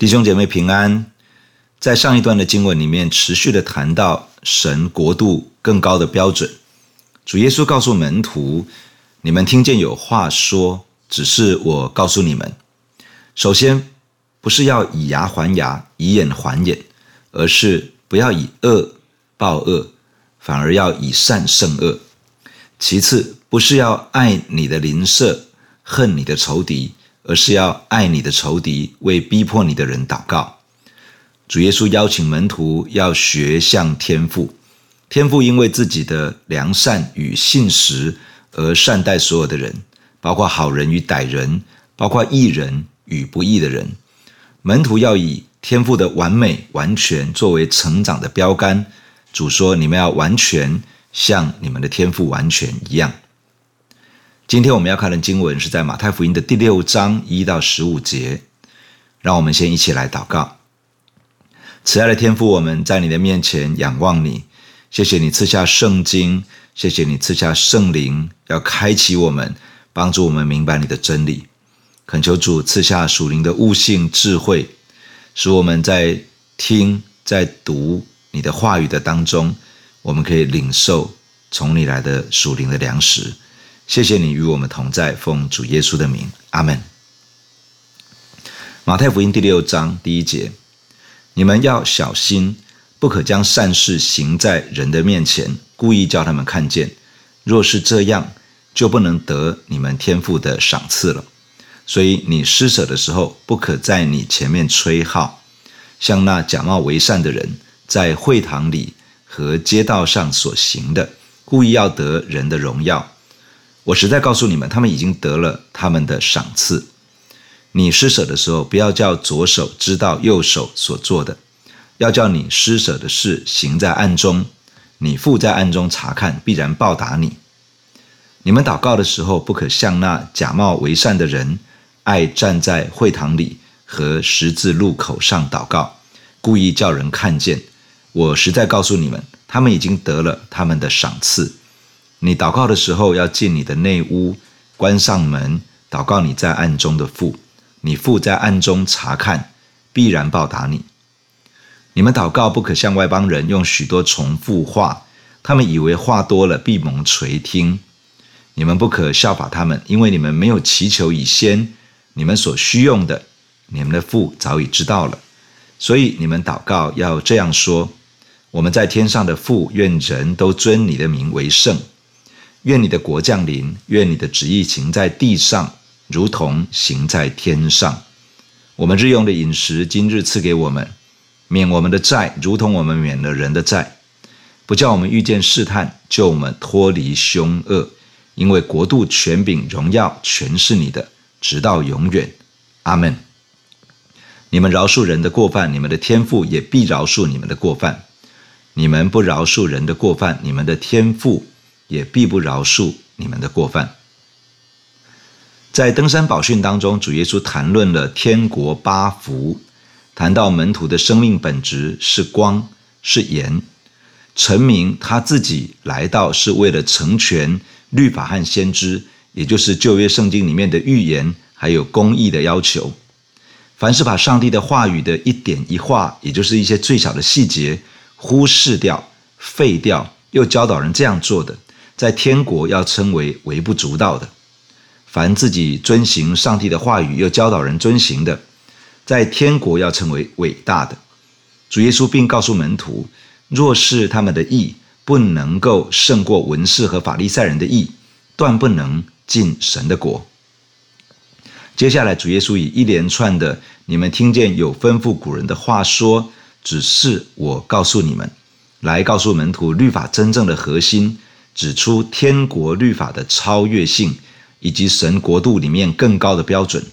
弟兄姐妹平安，在上一段的经文里面，持续的谈到神国度更高的标准。主耶稣告诉门徒：“你们听见有话说，只是我告诉你们，首先不是要以牙还牙，以眼还眼，而是不要以恶报恶，反而要以善胜恶。其次，不是要爱你的邻舍，恨你的仇敌。”而是要爱你的仇敌，为逼迫你的人祷告。主耶稣邀请门徒要学像天父，天父因为自己的良善与信实而善待所有的人，包括好人与歹人，包括义人与不义的人。门徒要以天父的完美完全作为成长的标杆。主说：“你们要完全像你们的天父完全一样。”今天我们要看的经文是在马太福音的第六章一到十五节，让我们先一起来祷告。慈爱的天父，我们在你的面前仰望你，谢谢你赐下圣经，谢谢你赐下圣灵，要开启我们，帮助我们明白你的真理。恳求主赐下属灵的悟性智慧，使我们在听在读你的话语的当中，我们可以领受从你来的属灵的粮食。谢谢你与我们同在，奉主耶稣的名，阿门。马太福音第六章第一节：你们要小心，不可将善事行在人的面前，故意叫他们看见。若是这样，就不能得你们天父的赏赐了。所以你施舍的时候，不可在你前面吹号，像那假冒为善的人在会堂里和街道上所行的，故意要得人的荣耀。我实在告诉你们，他们已经得了他们的赏赐。你施舍的时候，不要叫左手知道右手所做的，要叫你施舍的事行在暗中，你父在暗中察看，必然报答你。你们祷告的时候，不可像那假冒为善的人，爱站在会堂里和十字路口上祷告，故意叫人看见。我实在告诉你们，他们已经得了他们的赏赐。你祷告的时候，要进你的内屋，关上门，祷告你在暗中的父，你父在暗中察看，必然报答你。你们祷告不可像外邦人用许多重复话，他们以为话多了必蒙垂听。你们不可效法他们，因为你们没有祈求以先，你们所需用的，你们的父早已知道了。所以你们祷告要这样说：我们在天上的父，愿人都尊你的名为圣。愿你的国降临，愿你的旨意行在地上，如同行在天上。我们日用的饮食，今日赐给我们，免我们的债，如同我们免了人的债，不叫我们遇见试探，救我们脱离凶恶。因为国度、权柄、荣耀，全是你的，直到永远。阿门。你们饶恕人的过犯，你们的天父也必饶恕你们的过犯；你们不饶恕人的过犯，你们的天父。也必不饶恕你们的过犯。在登山宝训当中，主耶稣谈论了天国八福，谈到门徒的生命本质是光，是盐，陈明他自己来到是为了成全律法和先知，也就是旧约圣经里面的预言，还有公义的要求。凡是把上帝的话语的一点一画，也就是一些最小的细节忽视掉、废掉，又教导人这样做的。在天国要称为微不足道的，凡自己遵行上帝的话语又教导人遵行的，在天国要称为伟大的。主耶稣并告诉门徒，若是他们的义不能够胜过文士和法利赛人的义，断不能进神的国。接下来，主耶稣以一连串的“你们听见有吩咐古人的话说，只是我告诉你们”，来告诉门徒律法真正的核心。指出天国律法的超越性，以及神国度里面更高的标准。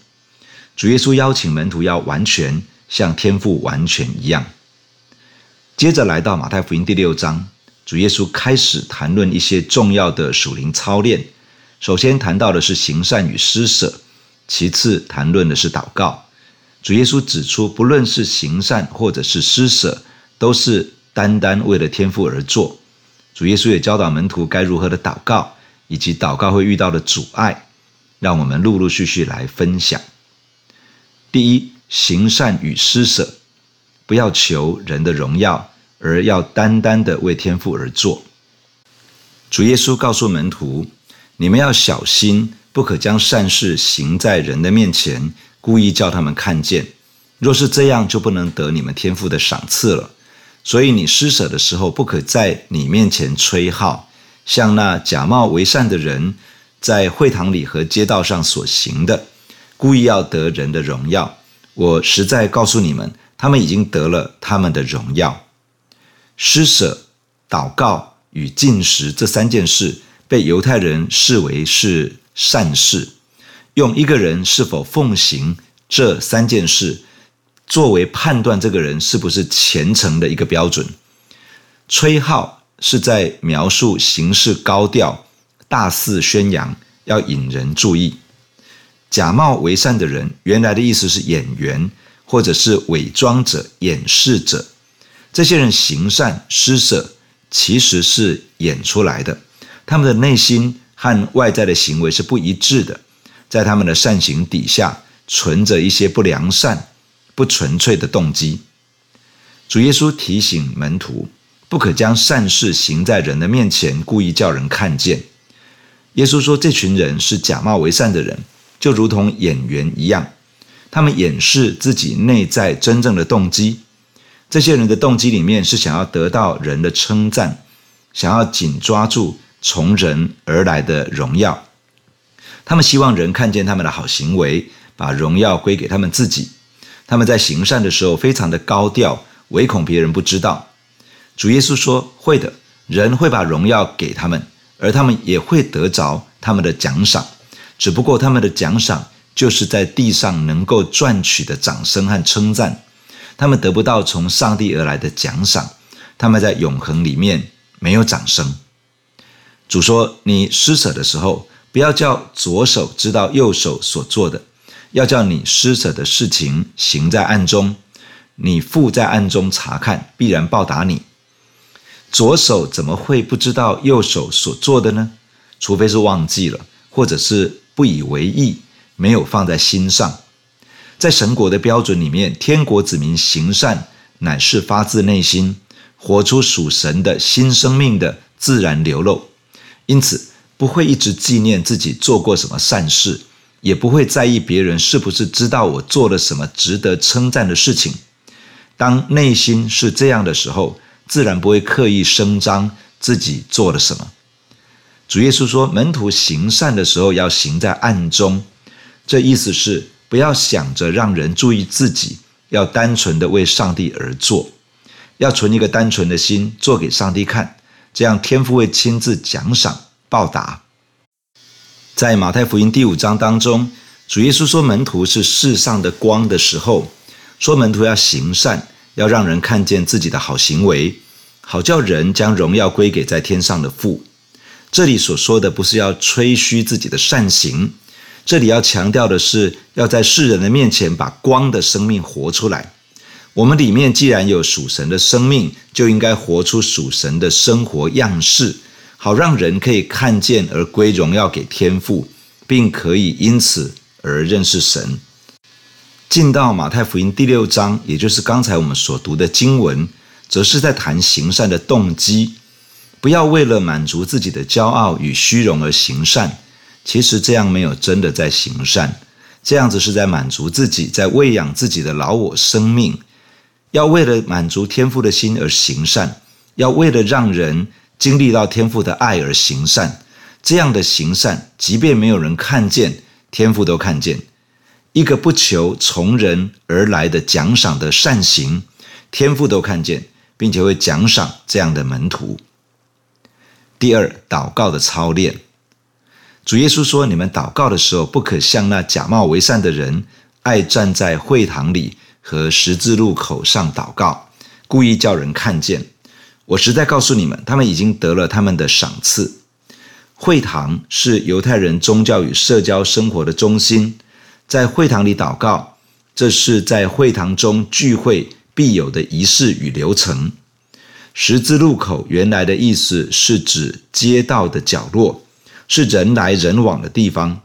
主耶稣邀请门徒要完全像天父完全一样。接着来到马太福音第六章，主耶稣开始谈论一些重要的属灵操练。首先谈到的是行善与施舍，其次谈论的是祷告。主耶稣指出，不论是行善或者是施舍，都是单单为了天父而做。主耶稣也教导门徒该如何的祷告，以及祷告会遇到的阻碍，让我们陆陆续续来分享。第一，行善与施舍，不要求人的荣耀，而要单单的为天父而做。主耶稣告诉门徒：你们要小心，不可将善事行在人的面前，故意叫他们看见。若是这样，就不能得你们天父的赏赐了。所以你施舍的时候，不可在你面前吹号，像那假冒为善的人在会堂里和街道上所行的，故意要得人的荣耀。我实在告诉你们，他们已经得了他们的荣耀。施舍、祷告与进食这三件事，被犹太人视为是善事，用一个人是否奉行这三件事，作为判断这个人是不是虔诚的一个标准，吹号是在描述行事高调、大肆宣扬，要引人注意。假冒为善的人，原来的意思是演员，或者是伪装者、掩饰者。这些人行善施舍，其实是演出来的，他们的内心和外在的行为是不一致的，在他们的善行底下，存着一些不良善。不纯粹的动机，主耶稣提醒门徒，不可将善事行在人的面前，故意叫人看见。耶稣说，这群人是假冒为善的人，就如同演员一样，他们掩饰自己内在真正的动机。这些人的动机里面是想要得到人的称赞，想要紧抓住从人而来的荣耀。他们希望人看见他们的好行为，把荣耀归给他们自己。他们在行善的时候非常的高调，唯恐别人不知道。主耶稣说：“会的，人会把荣耀给他们，而他们也会得着他们的奖赏。只不过他们的奖赏就是在地上能够赚取的掌声和称赞，他们得不到从上帝而来的奖赏。他们在永恒里面没有掌声。”主说：“你施舍的时候，不要叫左手知道右手所做的。”要叫你施舍的事情行在暗中，你父在暗中察看，必然报答你。左手怎么会不知道右手所做的呢？除非是忘记了，或者是不以为意，没有放在心上。在神国的标准里面，天国子民行善乃是发自内心，活出属神的新生命的自然流露，因此不会一直纪念自己做过什么善事。也不会在意别人是不是知道我做了什么值得称赞的事情。当内心是这样的时候，自然不会刻意声张自己做了什么。主耶稣说，门徒行善的时候要行在暗中，这意思是不要想着让人注意自己，要单纯的为上帝而做，要存一个单纯的心做给上帝看，这样天父会亲自奖赏报答。在马太福音第五章当中，主耶稣说门徒是世上的光的时候，说门徒要行善，要让人看见自己的好行为，好叫人将荣耀归给在天上的父。这里所说的不是要吹嘘自己的善行，这里要强调的是要在世人的面前把光的生命活出来。我们里面既然有属神的生命，就应该活出属神的生活样式。好让人可以看见而归荣耀给天父，并可以因此而认识神。进到马太福音第六章，也就是刚才我们所读的经文，则是在谈行善的动机。不要为了满足自己的骄傲与虚荣而行善，其实这样没有真的在行善，这样子是在满足自己，在喂养自己的老我生命。要为了满足天父的心而行善，要为了让人。经历到天父的爱而行善，这样的行善，即便没有人看见，天父都看见。一个不求从人而来的奖赏的善行，天父都看见，并且会奖赏这样的门徒。第二，祷告的操练。主耶稣说：“你们祷告的时候，不可像那假冒为善的人，爱站在会堂里和十字路口上祷告，故意叫人看见。”我实在告诉你们，他们已经得了他们的赏赐。会堂是犹太人宗教与社交生活的中心，在会堂里祷告，这是在会堂中聚会必有的仪式与流程。十字路口原来的意思是指街道的角落，是人来人往的地方。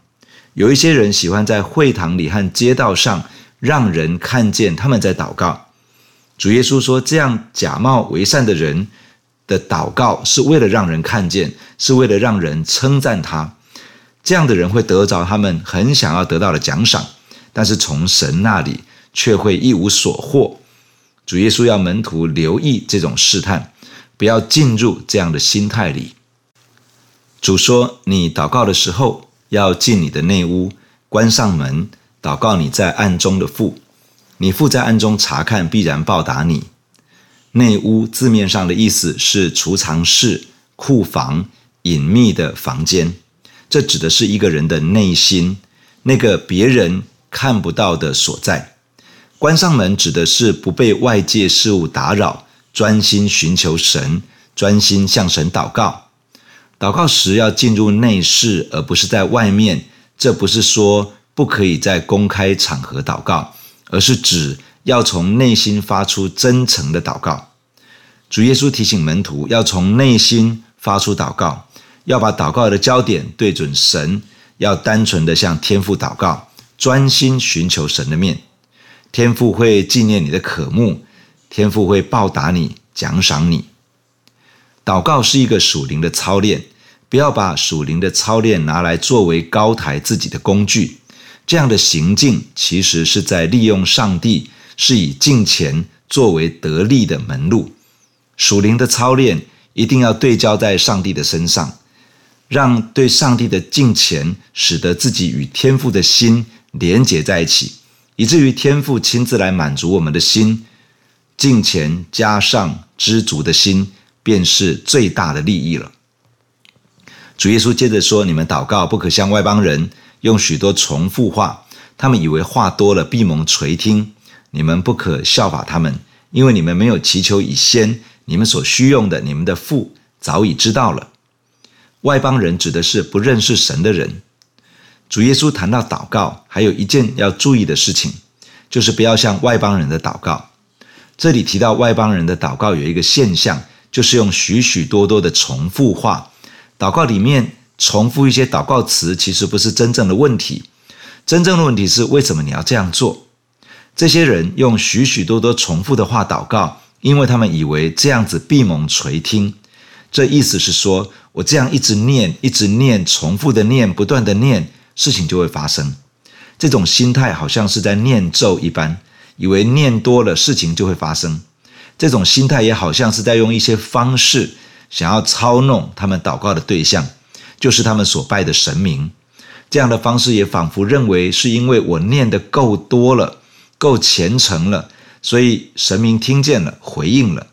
有一些人喜欢在会堂里和街道上让人看见他们在祷告。主耶稣说，这样假冒为善的人的祷告是为了让人看见，是为了让人称赞他。这样的人会得着他们很想要得到的奖赏，但是从神那里却会一无所获。主耶稣要门徒留意这种试探，不要进入这样的心态里。主说：“你祷告的时候，要进你的内屋，关上门，祷告你在暗中的父。你父在暗中察看，必然报答你。”内屋字面上的意思是储藏室、库房、隐秘的房间，这指的是一个人的内心，那个别人看不到的所在。关上门指的是不被外界事物打扰，专心寻求神，专心向神祷告。祷告时要进入内室，而不是在外面。这不是说不可以在公开场合祷告，而是指要从内心发出真诚的祷告。主耶稣提醒门徒要从内心发出祷告，要把祷告的焦点对准神，要单纯的向天父祷告，专心寻求神的面。天父会纪念你的渴慕，天父会报答你，奖赏你。祷告是一个属灵的操练，不要把属灵的操练拿来作为高抬自己的工具。这样的行径其实是在利用上帝，是以敬虔作为得利的门路。属灵的操练一定要对焦在上帝的身上，让对上帝的敬虔使得自己与天父的心连结在一起。以至于天父亲自来满足我们的心，敬虔加上知足的心，便是最大的利益了。主耶稣接着说：“你们祷告不可像外邦人，用许多重复话，他们以为话多了必蒙垂听。你们不可效法他们，因为你们没有祈求以先，你们所需用的，你们的父早已知道了。外邦人指的是不认识神的人。”主耶稣谈到祷告，还有一件要注意的事情，就是不要像外邦人的祷告。这里提到外邦人的祷告有一个现象，就是用许许多多的重复话。祷告里面重复一些祷告词，其实不是真正的问题。真正的问题是为什么你要这样做？这些人用许许多多重复的话祷告，因为他们以为这样子必蒙垂听。这意思是说，我这样一直念，一直念，重复的念，不断的念。事情就会发生，这种心态好像是在念咒一般，以为念多了事情就会发生。这种心态也好像是在用一些方式想要操弄他们祷告的对象，就是他们所拜的神明。这样的方式也仿佛认为是因为我念得够多了，够虔诚了，所以神明听见了，回应了。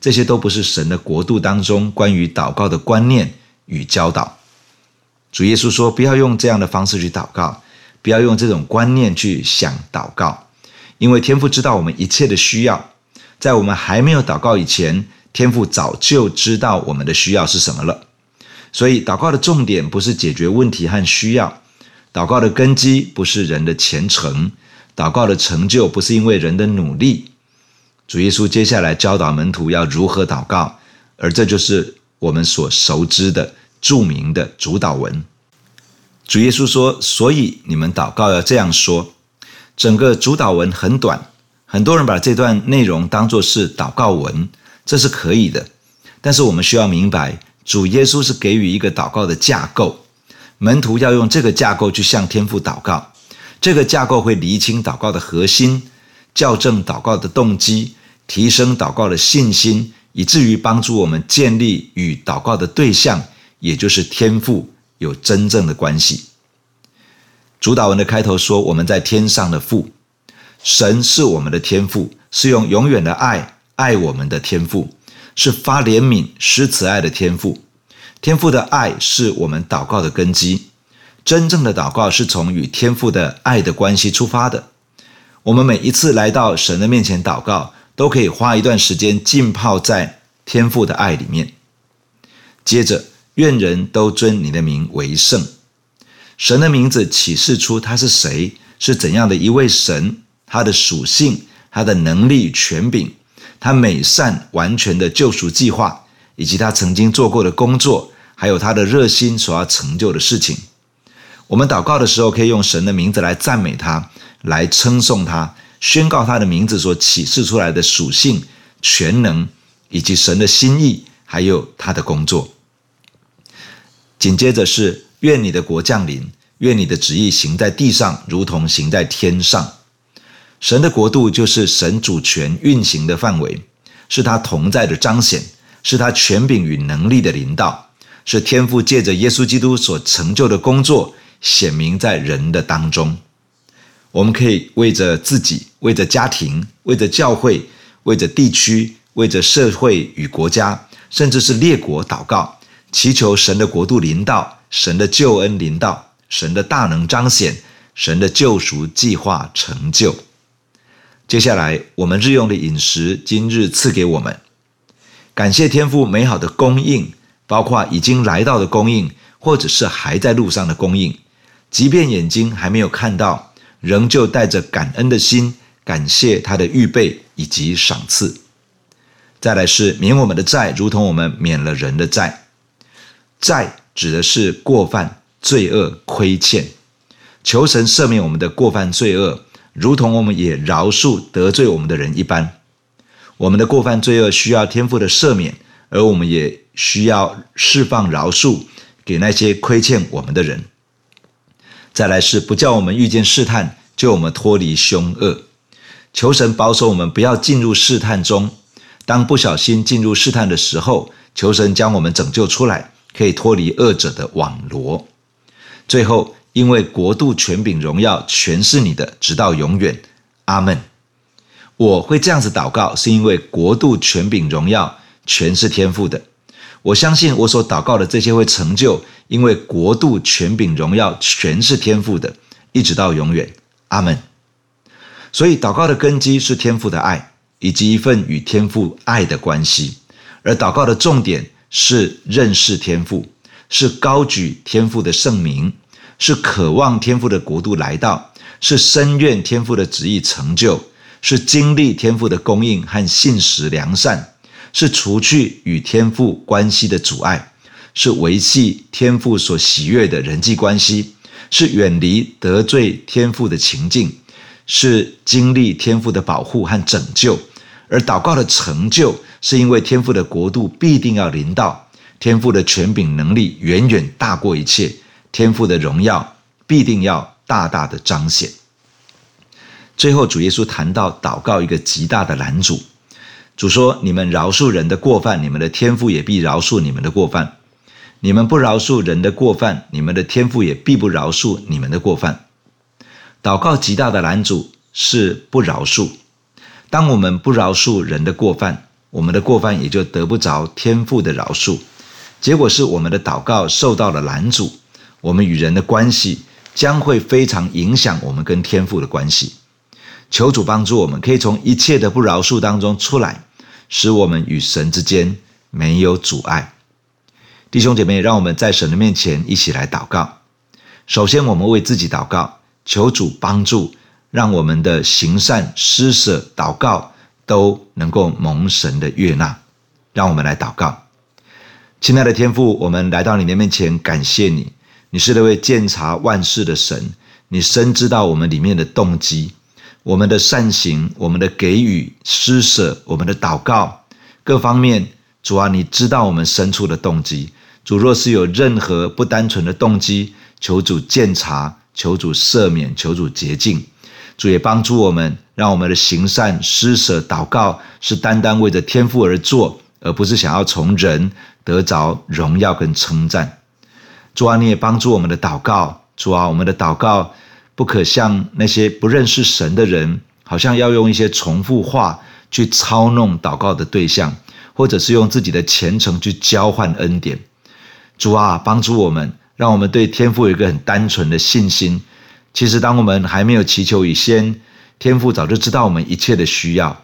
这些都不是神的国度当中关于祷告的观念与教导。主耶稣说：“不要用这样的方式去祷告，不要用这种观念去想祷告，因为天父知道我们一切的需要，在我们还没有祷告以前，天父早就知道我们的需要是什么了。所以，祷告的重点不是解决问题和需要，祷告的根基不是人的虔诚，祷告的成就不是因为人的努力。主耶稣接下来教导门徒要如何祷告，而这就是我们所熟知的。”著名的主祷文，主耶稣说：“所以你们祷告要这样说。”整个主祷文很短，很多人把这段内容当作是祷告文，这是可以的。但是我们需要明白，主耶稣是给予一个祷告的架构，门徒要用这个架构去向天父祷告。这个架构会厘清祷告的核心，校正祷告的动机，提升祷告的信心，以至于帮助我们建立与祷告的对象。也就是天父有真正的关系。主祷文的开头说：“我们在天上的父，神是我们的天父，是用永远的爱爱我们的天父，是发怜悯施慈爱的天赋。天赋的爱是我们祷告的根基。真正的祷告是从与天赋的爱的关系出发的。我们每一次来到神的面前祷告，都可以花一段时间浸泡在天赋的爱里面。接着。”愿人都尊你的名为圣。神的名字启示出他是谁，是怎样的一位神，他的属性，他的能力、权柄，他美善完全的救赎计划，以及他曾经做过的工作，还有他的热心所要成就的事情。我们祷告的时候，可以用神的名字来赞美他，来称颂他，宣告他的名字所启示出来的属性、全能，以及神的心意，还有他的工作。紧接着是愿你的国降临，愿你的旨意行在地上，如同行在天上。神的国度就是神主权运行的范围，是他同在的彰显，是他权柄与能力的领导，是天父借着耶稣基督所成就的工作显明在人的当中。我们可以为着自己、为着家庭、为着教会、为着地区、为着社会与国家，甚至是列国祷告，祈求神的国度临到，神的救恩临到，神的大能彰显，神的救赎计划成就。接下来，我们日用的饮食，今日赐给我们。感谢天父美好的供应，包括已经来到的供应，或者是还在路上的供应。即便眼睛还没有看到，仍旧带着感恩的心，感谢他的预备以及赏赐。再来是免我们的债，如同我们免了人的债。债指的是过犯、罪恶、亏欠，求神赦免我们的过犯、罪恶。如同我们也饶恕得罪我们的人一般，我们的过犯罪恶需要天父的赦免，而我们也需要释放饶恕给那些亏欠我们的人。再来是不叫我们遇见试探，救我们脱离凶恶。求神保守我们不要进入试探中。当不小心进入试探的时候，求神将我们拯救出来，可以脱离恶者的网罗。最后。因为国度、权柄、荣耀全是你的，直到永远。阿门。我会这样子祷告，是因为国度、权柄、荣耀全是天赋的。我相信我所祷告的这些会成就，因为国度、权柄、荣耀全是天赋的，一直到永远。阿门。所以祷告的根基是天赋的爱，以及一份与天赋爱的关系。而祷告的重点是认识天赋，是高举天赋的圣名。是渴望天父的国度来到，是深愿天父的旨意成就，是经历天父的供应和信实良善，是除去与天父关系的阻碍，是维系天父所喜悦的人际关系，是远离得罪天父的情境，是经历天父的保护和拯救。而祷告的成就，是因为天父的国度必定要临到，天父的权柄能力远远大过一切。天父的荣耀必定要大大的彰显。最后，主耶稣谈到祷告一个极大的拦阻。主说：“你们饶恕人的过犯，你们的天父也必饶恕你们的过犯；你们不饶恕人的过犯，你们的天父也必不饶恕你们的过犯。”祷告极大的拦阻是不饶恕。当我们不饶恕人的过犯，我们的过犯也就得不着天父的饶恕。结果是我们的祷告受到了拦阻。我们与人的关系将会非常影响我们跟天父的关系。求主帮助我们，可以从一切的不饶恕当中出来，使我们与神之间没有阻碍。弟兄姐妹，让我们在神的面前一起来祷告。首先，我们为自己祷告，求主帮助，让我们的行善、施舍、祷告都能够蒙神的悦纳。让我们来祷告，亲爱的天父，我们来到你的面前，感谢你。你是那位鉴察万事的神，你深知道我们里面的动机，我们的善行，我们的给予、施舍，我们的祷告，各方面，主啊，你知道我们深处的动机。主若是有任何不单纯的动机，求主鉴察，求主赦免，求主洁净。主也帮助我们，让我们的行善、施舍、祷告是单单为着天父而做，而不是想要从人得着荣耀跟称赞。主啊，你也帮助我们的祷告。主啊，我们的祷告不可像那些不认识神的人，好像要用一些重复话去操弄祷告的对象，或者是用自己的虔诚去交换恩典。主啊，帮助我们，让我们对天父有一个很单纯的信心。其实，当我们还没有祈求以先，天父早就知道我们一切的需要。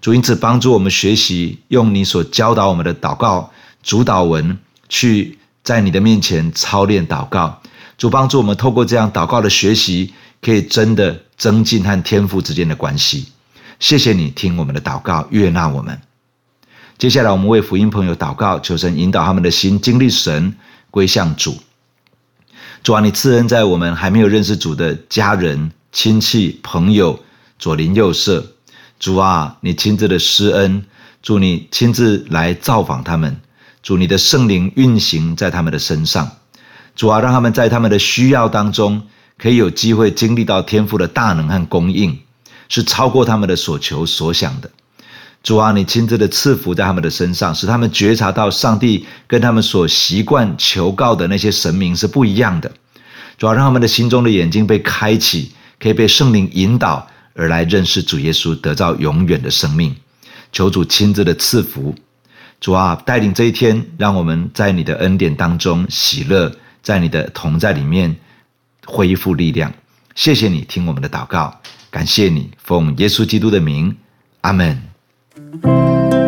主因此帮助我们学习用你所教导我们的祷告主祷文去。在你的面前操练祷告，主帮助我们透过这样祷告的学习，可以真的增进和天父之间的关系。谢谢你听我们的祷告，悦纳我们。接下来，我们为福音朋友祷告，求神引导他们的心经历神，归向主。主啊，你赐恩在我们还没有认识主的家人、亲戚、朋友左邻右舍。主啊，你亲自的施恩，祝你亲自来造访他们，主你的圣灵运行在他们的身上。主啊，让他们在他们的需要当中，可以有机会经历到天赋的大能和供应，是超过他们的所求所想的。主啊，你亲自的赐福在他们的身上，使他们觉察到上帝跟他们所习惯求告的那些神明是不一样的。主啊，让他们的心中的眼睛被开启，可以被圣灵引导而来认识主耶稣，得到永远的生命。求主亲自的赐福。主啊，带领这一天，让我们在你的恩典当中喜乐，在你的同在里面恢复力量。谢谢你听我们的祷告，感谢你奉耶稣基督的名，阿门。